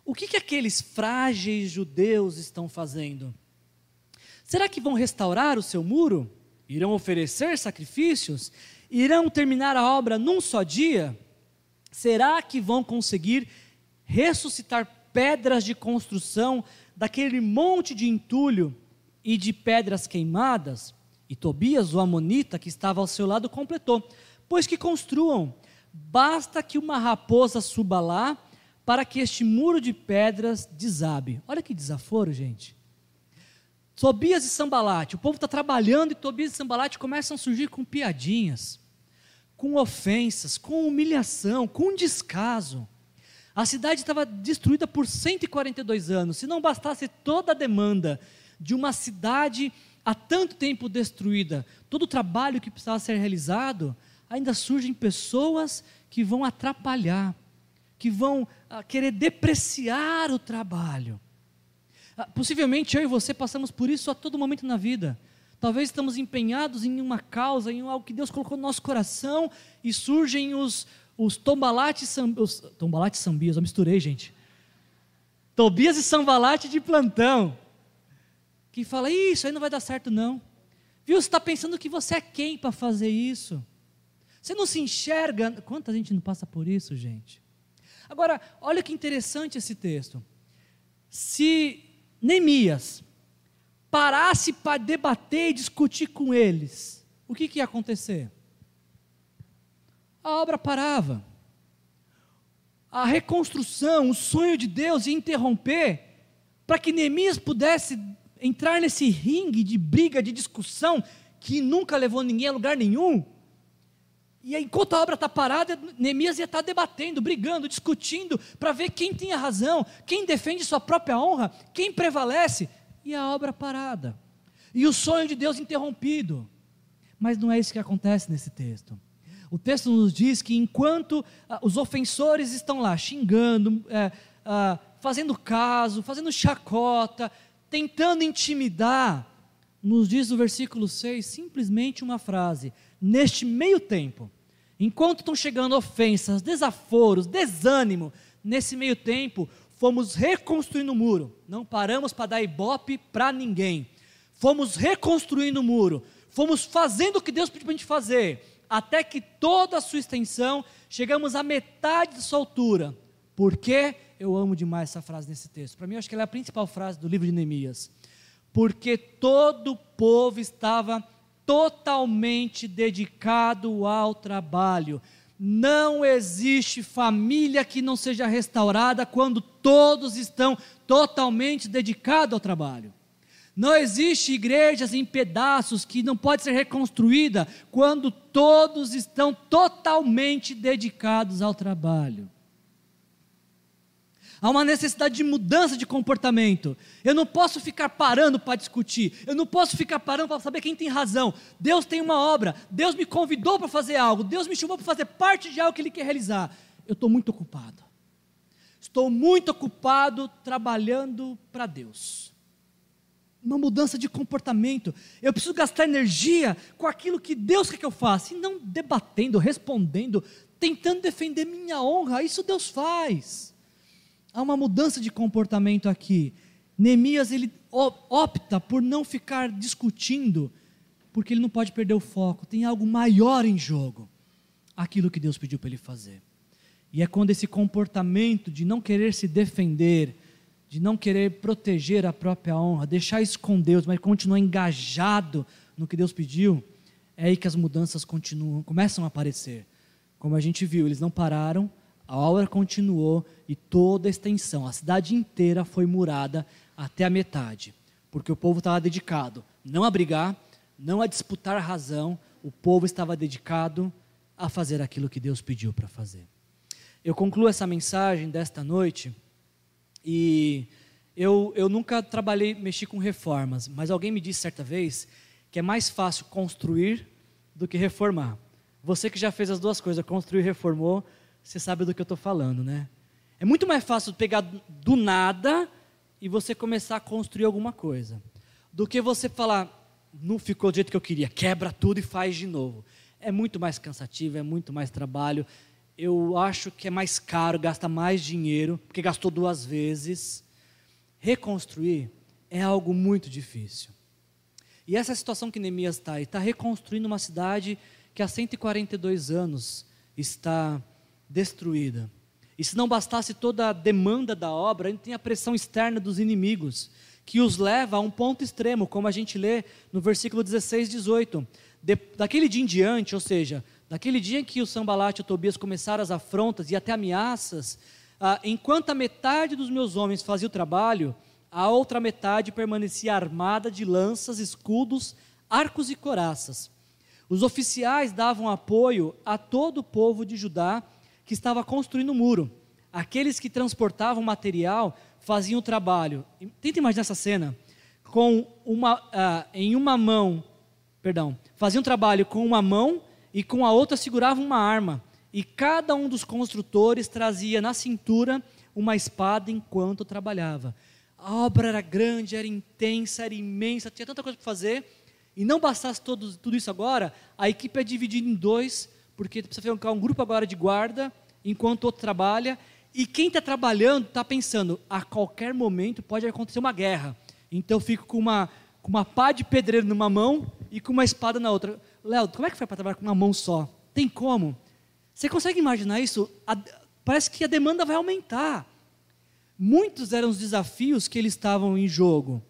O que, que aqueles frágeis judeus estão fazendo? Será que vão restaurar o seu muro? Irão oferecer sacrifícios? irão terminar a obra num só dia? Será que vão conseguir ressuscitar pedras de construção daquele monte de entulho e de pedras queimadas? E Tobias, o amonita, que estava ao seu lado, completou: Pois que construam, basta que uma raposa suba lá para que este muro de pedras desabe. Olha que desaforo, gente. Tobias e Sambalate, o povo está trabalhando e Tobias e Sambalate começam a surgir com piadinhas, com ofensas, com humilhação, com descaso. A cidade estava destruída por 142 anos. Se não bastasse toda a demanda de uma cidade há tanto tempo destruída, todo o trabalho que precisava ser realizado, ainda surgem pessoas que vão atrapalhar, que vão ah, querer depreciar o trabalho. Ah, possivelmente eu e você passamos por isso a todo momento na vida. Talvez estamos empenhados em uma causa, em algo que Deus colocou no nosso coração e surgem os, os tombalates, os tombalates sambias, eu misturei, gente. Tobias e sambalate de plantão. Que fala, isso aí não vai dar certo não. Viu, você está pensando que você é quem para fazer isso? Você não se enxerga. Quanta gente não passa por isso, gente? Agora, olha que interessante esse texto. Se Neemias parasse para debater e discutir com eles, o que, que ia acontecer? A obra parava. A reconstrução, o sonho de Deus ia interromper para que Neemias pudesse entrar nesse ringue de briga, de discussão que nunca levou ninguém a lugar nenhum. E enquanto a obra está parada, Neemias ia estar tá debatendo, brigando, discutindo, para ver quem tinha razão, quem defende sua própria honra, quem prevalece. E a obra parada. E o sonho de Deus interrompido. Mas não é isso que acontece nesse texto. O texto nos diz que enquanto ah, os ofensores estão lá xingando, é, ah, fazendo caso, fazendo chacota, tentando intimidar, nos diz o versículo 6 simplesmente uma frase: neste meio tempo, enquanto estão chegando ofensas, desaforos, desânimo, nesse meio tempo, fomos reconstruindo o muro. Não paramos para dar ibope para ninguém. Fomos reconstruindo o muro. Fomos fazendo o que Deus pediu para a gente fazer. Até que toda a sua extensão, chegamos à metade de sua altura. Por quê? Eu amo demais essa frase nesse texto. Para mim, acho que ela é a principal frase do livro de Neemias. Porque todo o povo estava totalmente dedicado ao trabalho. Não existe família que não seja restaurada quando todos estão totalmente dedicados ao trabalho. Não existe igrejas em pedaços que não pode ser reconstruída quando todos estão totalmente dedicados ao trabalho. Há uma necessidade de mudança de comportamento. Eu não posso ficar parando para discutir. Eu não posso ficar parando para saber quem tem razão. Deus tem uma obra. Deus me convidou para fazer algo. Deus me chamou para fazer parte de algo que Ele quer realizar. Eu estou muito ocupado. Estou muito ocupado trabalhando para Deus. Uma mudança de comportamento. Eu preciso gastar energia com aquilo que Deus quer que eu faça. E não debatendo, respondendo, tentando defender minha honra. Isso Deus faz há uma mudança de comportamento aqui. Neemias ele opta por não ficar discutindo, porque ele não pode perder o foco. Tem algo maior em jogo, aquilo que Deus pediu para ele fazer. E é quando esse comportamento de não querer se defender, de não querer proteger a própria honra, deixar isso com Deus, mas continuar engajado no que Deus pediu, é aí que as mudanças continuam, começam a aparecer. Como a gente viu, eles não pararam, a obra continuou e toda a extensão, a cidade inteira foi murada até a metade, porque o povo estava dedicado não a brigar, não a disputar razão, o povo estava dedicado a fazer aquilo que Deus pediu para fazer. Eu concluo essa mensagem desta noite e eu, eu nunca trabalhei, mexi com reformas, mas alguém me disse certa vez que é mais fácil construir do que reformar. Você que já fez as duas coisas, construiu e reformou, você sabe do que eu estou falando, né? É muito mais fácil pegar do nada e você começar a construir alguma coisa, do que você falar, não ficou do jeito que eu queria, quebra tudo e faz de novo. É muito mais cansativo, é muito mais trabalho. Eu acho que é mais caro, gasta mais dinheiro, porque gastou duas vezes. Reconstruir é algo muito difícil. E essa situação que Neemias está, ele está reconstruindo uma cidade que há 142 anos está destruída. E se não bastasse toda a demanda da obra, ainda tem a pressão externa dos inimigos, que os leva a um ponto extremo, como a gente lê no versículo 16, 18. De, daquele dia em diante, ou seja, daquele dia em que o Sambalat e o Tobias começaram as afrontas e até ameaças, ah, enquanto a metade dos meus homens fazia o trabalho, a outra metade permanecia armada de lanças, escudos, arcos e coraças. Os oficiais davam apoio a todo o povo de Judá que estava construindo o muro. Aqueles que transportavam material faziam o trabalho. Tenta imaginar essa cena. Com uma, uh, em uma mão, perdão, faziam trabalho com uma mão e com a outra seguravam uma arma. E cada um dos construtores trazia na cintura uma espada enquanto trabalhava. A obra era grande, era intensa, era imensa, tinha tanta coisa para fazer. E não bastasse todo, tudo isso agora, a equipe é dividida em dois, porque precisa ficar um grupo agora de guarda, enquanto o outro trabalha. E quem está trabalhando está pensando, a qualquer momento pode acontecer uma guerra. Então eu fico com uma, com uma pá de pedreiro numa mão e com uma espada na outra. Léo, como é que foi para trabalhar com uma mão só? Tem como? Você consegue imaginar isso? A, parece que a demanda vai aumentar. Muitos eram os desafios que eles estavam em jogo.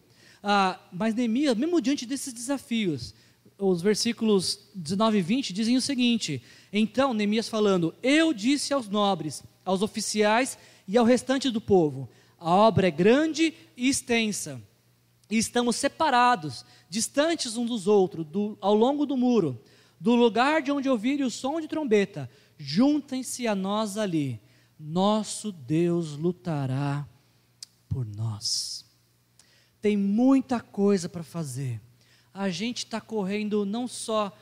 Ah, mas Neemias, mesmo diante desses desafios, os versículos 19 e 20 dizem o seguinte: Então, Neemias falando, Eu disse aos nobres, aos oficiais e ao restante do povo: A obra é grande e extensa, e estamos separados, distantes uns dos outros, do, ao longo do muro, do lugar de onde ouvirem o som de trombeta. Juntem-se a nós ali, nosso Deus lutará por nós tem muita coisa para fazer. A gente está correndo não só,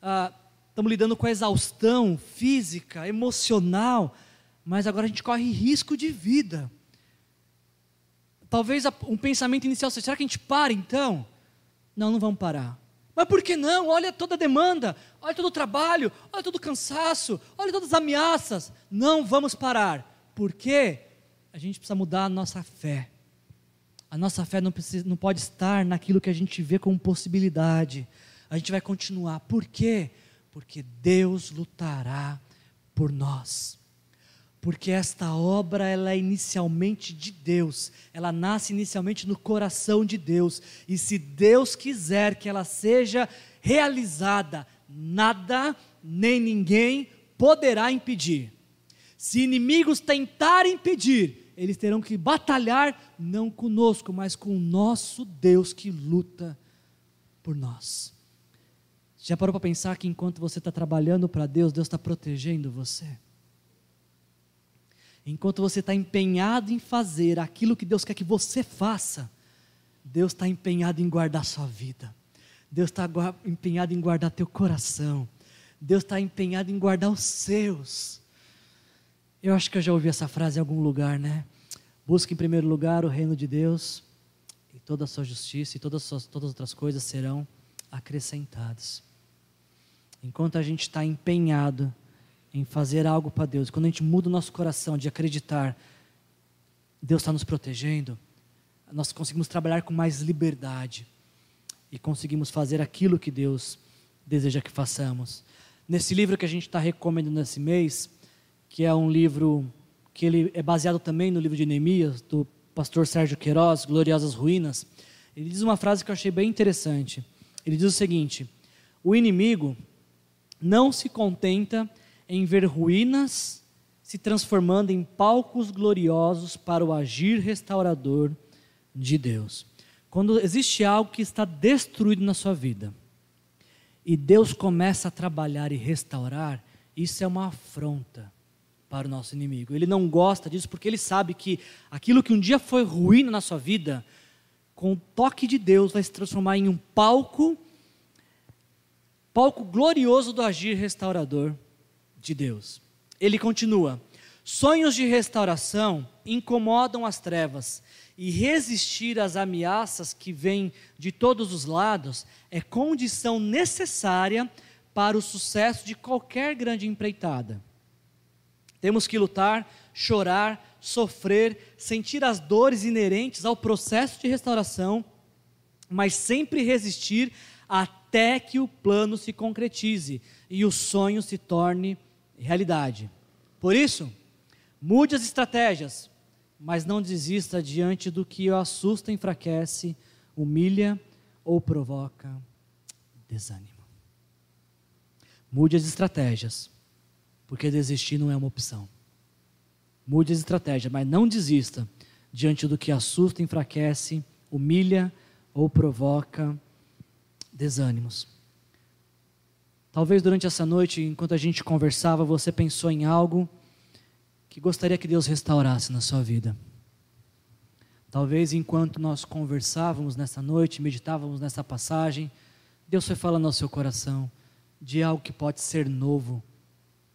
ah, estamos lidando com a exaustão física, emocional, mas agora a gente corre risco de vida. Talvez um pensamento inicial seja: será que a gente para então? Não, não vamos parar. Mas por que não? Olha toda a demanda, olha todo o trabalho, olha todo o cansaço, olha todas as ameaças. Não vamos parar. Por quê? A gente precisa mudar a nossa fé. A nossa fé não, precisa, não pode estar naquilo que a gente vê como possibilidade. A gente vai continuar. Por quê? Porque Deus lutará por nós. Porque esta obra ela é inicialmente de Deus, ela nasce inicialmente no coração de Deus, e se Deus quiser que ela seja realizada, nada nem ninguém poderá impedir. Se inimigos tentarem impedir, eles terão que batalhar não conosco, mas com o nosso Deus que luta por nós. Já parou para pensar que enquanto você está trabalhando para Deus, Deus está protegendo você? Enquanto você está empenhado em fazer aquilo que Deus quer que você faça, Deus está empenhado em guardar sua vida. Deus está empenhado em guardar teu coração. Deus está empenhado em guardar os seus. Eu acho que eu já ouvi essa frase em algum lugar, né? Busque em primeiro lugar o reino de Deus e toda a sua justiça e todas as, suas, todas as outras coisas serão acrescentadas. Enquanto a gente está empenhado em fazer algo para Deus, quando a gente muda o nosso coração de acreditar, Deus está nos protegendo, nós conseguimos trabalhar com mais liberdade e conseguimos fazer aquilo que Deus deseja que façamos. Nesse livro que a gente está recomendando nesse mês, que é um livro que ele é baseado também no livro de Neemias, do pastor Sérgio Queiroz, Gloriosas Ruínas. Ele diz uma frase que eu achei bem interessante. Ele diz o seguinte: O inimigo não se contenta em ver ruínas se transformando em palcos gloriosos para o agir restaurador de Deus. Quando existe algo que está destruído na sua vida e Deus começa a trabalhar e restaurar, isso é uma afronta para o nosso inimigo. Ele não gosta disso porque ele sabe que aquilo que um dia foi ruim na sua vida, com o toque de Deus, vai se transformar em um palco, palco glorioso do agir restaurador de Deus. Ele continua: sonhos de restauração incomodam as trevas e resistir às ameaças que vêm de todos os lados é condição necessária para o sucesso de qualquer grande empreitada. Temos que lutar, chorar, sofrer, sentir as dores inerentes ao processo de restauração, mas sempre resistir até que o plano se concretize e o sonho se torne realidade. Por isso, mude as estratégias, mas não desista diante do que o assusta, enfraquece, humilha ou provoca desânimo. Mude as estratégias, porque desistir não é uma opção. Mude as estratégias, mas não desista diante do que assusta, enfraquece, humilha ou provoca desânimos. Talvez durante essa noite, enquanto a gente conversava, você pensou em algo que gostaria que Deus restaurasse na sua vida. Talvez enquanto nós conversávamos nessa noite, meditávamos nessa passagem, Deus foi falando ao seu coração de algo que pode ser novo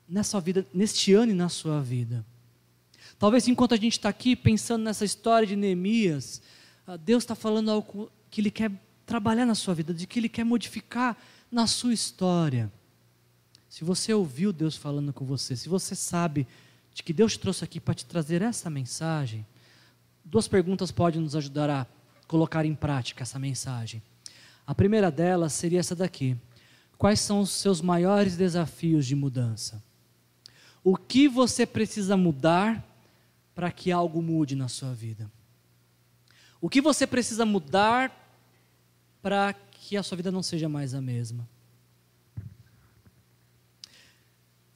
nessa vida, neste ano e na sua vida. Talvez enquanto a gente está aqui pensando nessa história de Neemias, ah, Deus está falando algo que Ele quer trabalhar na sua vida, de que Ele quer modificar na sua história. Se você ouviu Deus falando com você, se você sabe de que Deus te trouxe aqui para te trazer essa mensagem, duas perguntas podem nos ajudar a colocar em prática essa mensagem. A primeira delas seria essa daqui: Quais são os seus maiores desafios de mudança? O que você precisa mudar para que algo mude na sua vida? O que você precisa mudar para que a sua vida não seja mais a mesma?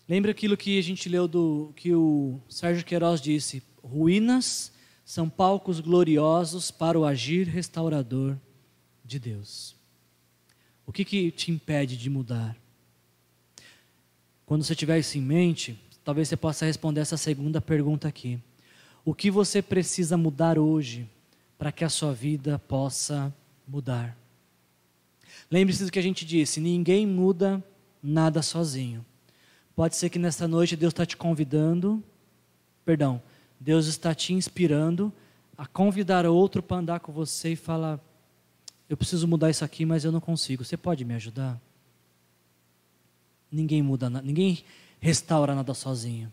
Lembra aquilo que a gente leu do que o Sérgio Queiroz disse: ruínas são palcos gloriosos para o agir restaurador de Deus. O que, que te impede de mudar? Quando você tiver isso em mente, talvez você possa responder essa segunda pergunta aqui. O que você precisa mudar hoje para que a sua vida possa mudar? Lembre-se do que a gente disse: ninguém muda nada sozinho. Pode ser que nesta noite Deus está te convidando, perdão, Deus está te inspirando a convidar outro para andar com você e falar: eu preciso mudar isso aqui, mas eu não consigo. Você pode me ajudar? Ninguém muda, ninguém restaura nada sozinho.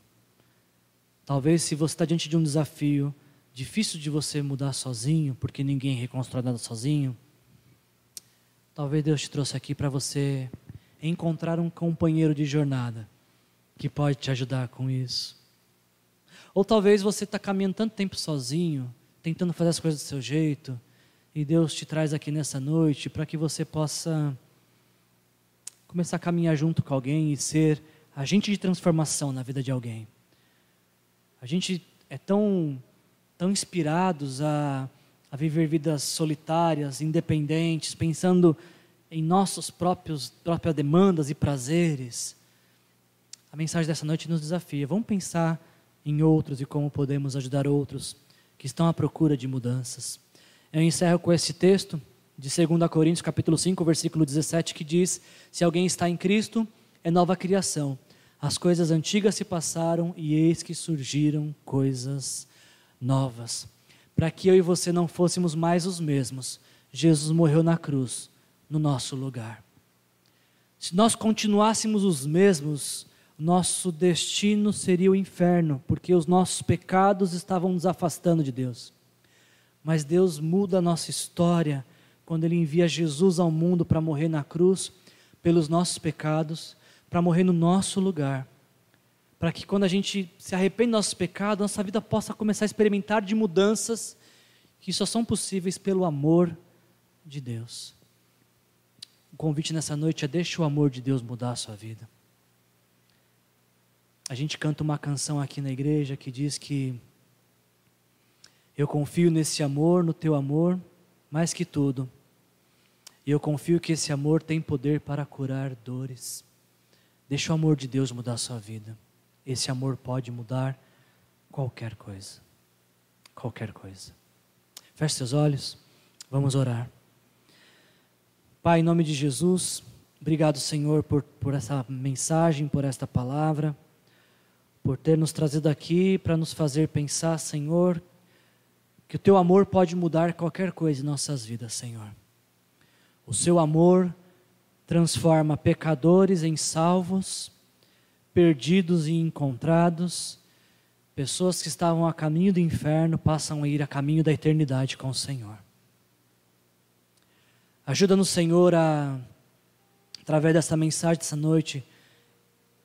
Talvez se você está diante de um desafio difícil de você mudar sozinho, porque ninguém reconstrói nada sozinho, talvez Deus te trouxe aqui para você encontrar um companheiro de jornada que pode te ajudar com isso. Ou talvez você está caminhando tanto tempo sozinho, tentando fazer as coisas do seu jeito, e Deus te traz aqui nessa noite para que você possa começar a caminhar junto com alguém e ser agente de transformação na vida de alguém. A gente é tão, tão inspirados a, a viver vidas solitárias, independentes, pensando em nossos próprios próprias demandas e prazeres. A mensagem dessa noite nos desafia. Vamos pensar em outros e como podemos ajudar outros que estão à procura de mudanças. Eu encerro com esse texto de 2 Coríntios, capítulo 5, versículo 17, que diz: Se alguém está em Cristo, é nova criação. As coisas antigas se passaram e eis que surgiram coisas novas. Para que eu e você não fôssemos mais os mesmos, Jesus morreu na cruz, no nosso lugar. Se nós continuássemos os mesmos, nosso destino seria o inferno, porque os nossos pecados estavam nos afastando de Deus. Mas Deus muda a nossa história quando Ele envia Jesus ao mundo para morrer na cruz pelos nossos pecados, para morrer no nosso lugar. Para que quando a gente se arrepende dos nossos pecados, nossa vida possa começar a experimentar de mudanças que só são possíveis pelo amor de Deus. O convite nessa noite é deixe o amor de Deus mudar a sua vida. A gente canta uma canção aqui na igreja que diz que eu confio nesse amor, no teu amor, mais que tudo. E eu confio que esse amor tem poder para curar dores. Deixa o amor de Deus mudar a sua vida. Esse amor pode mudar qualquer coisa. Qualquer coisa. Feche seus olhos, vamos orar. Pai, em nome de Jesus, obrigado, Senhor, por, por essa mensagem, por esta palavra, por ter nos trazido aqui para nos fazer pensar, Senhor, que o teu amor pode mudar qualquer coisa em nossas vidas, Senhor. O seu amor transforma pecadores em salvos, perdidos e encontrados, pessoas que estavam a caminho do inferno passam a ir a caminho da eternidade com o Senhor. Ajuda-nos, Senhor, a através dessa mensagem dessa noite,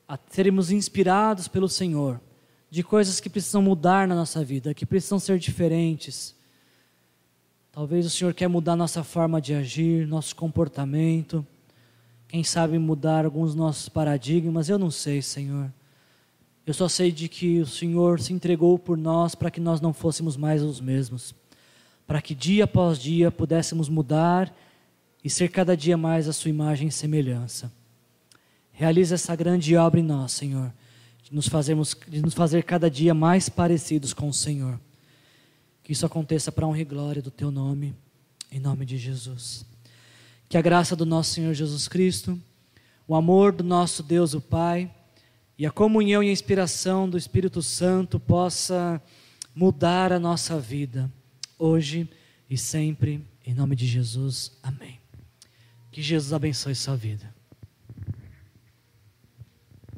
a sermos inspirados pelo Senhor de coisas que precisam mudar na nossa vida, que precisam ser diferentes. Talvez o Senhor quer mudar nossa forma de agir, nosso comportamento, quem sabe mudar alguns nossos paradigmas, eu não sei, Senhor. Eu só sei de que o Senhor se entregou por nós para que nós não fôssemos mais os mesmos, para que dia após dia pudéssemos mudar e ser cada dia mais a Sua imagem e semelhança. Realiza essa grande obra em nós, Senhor, de nos, fazermos, de nos fazer cada dia mais parecidos com o Senhor. Que isso aconteça para honra e glória do Teu nome, em nome de Jesus. Que a graça do nosso Senhor Jesus Cristo, o amor do nosso Deus, o Pai, e a comunhão e a inspiração do Espírito Santo possa mudar a nossa vida, hoje e sempre, em nome de Jesus. Amém. Que Jesus abençoe sua vida.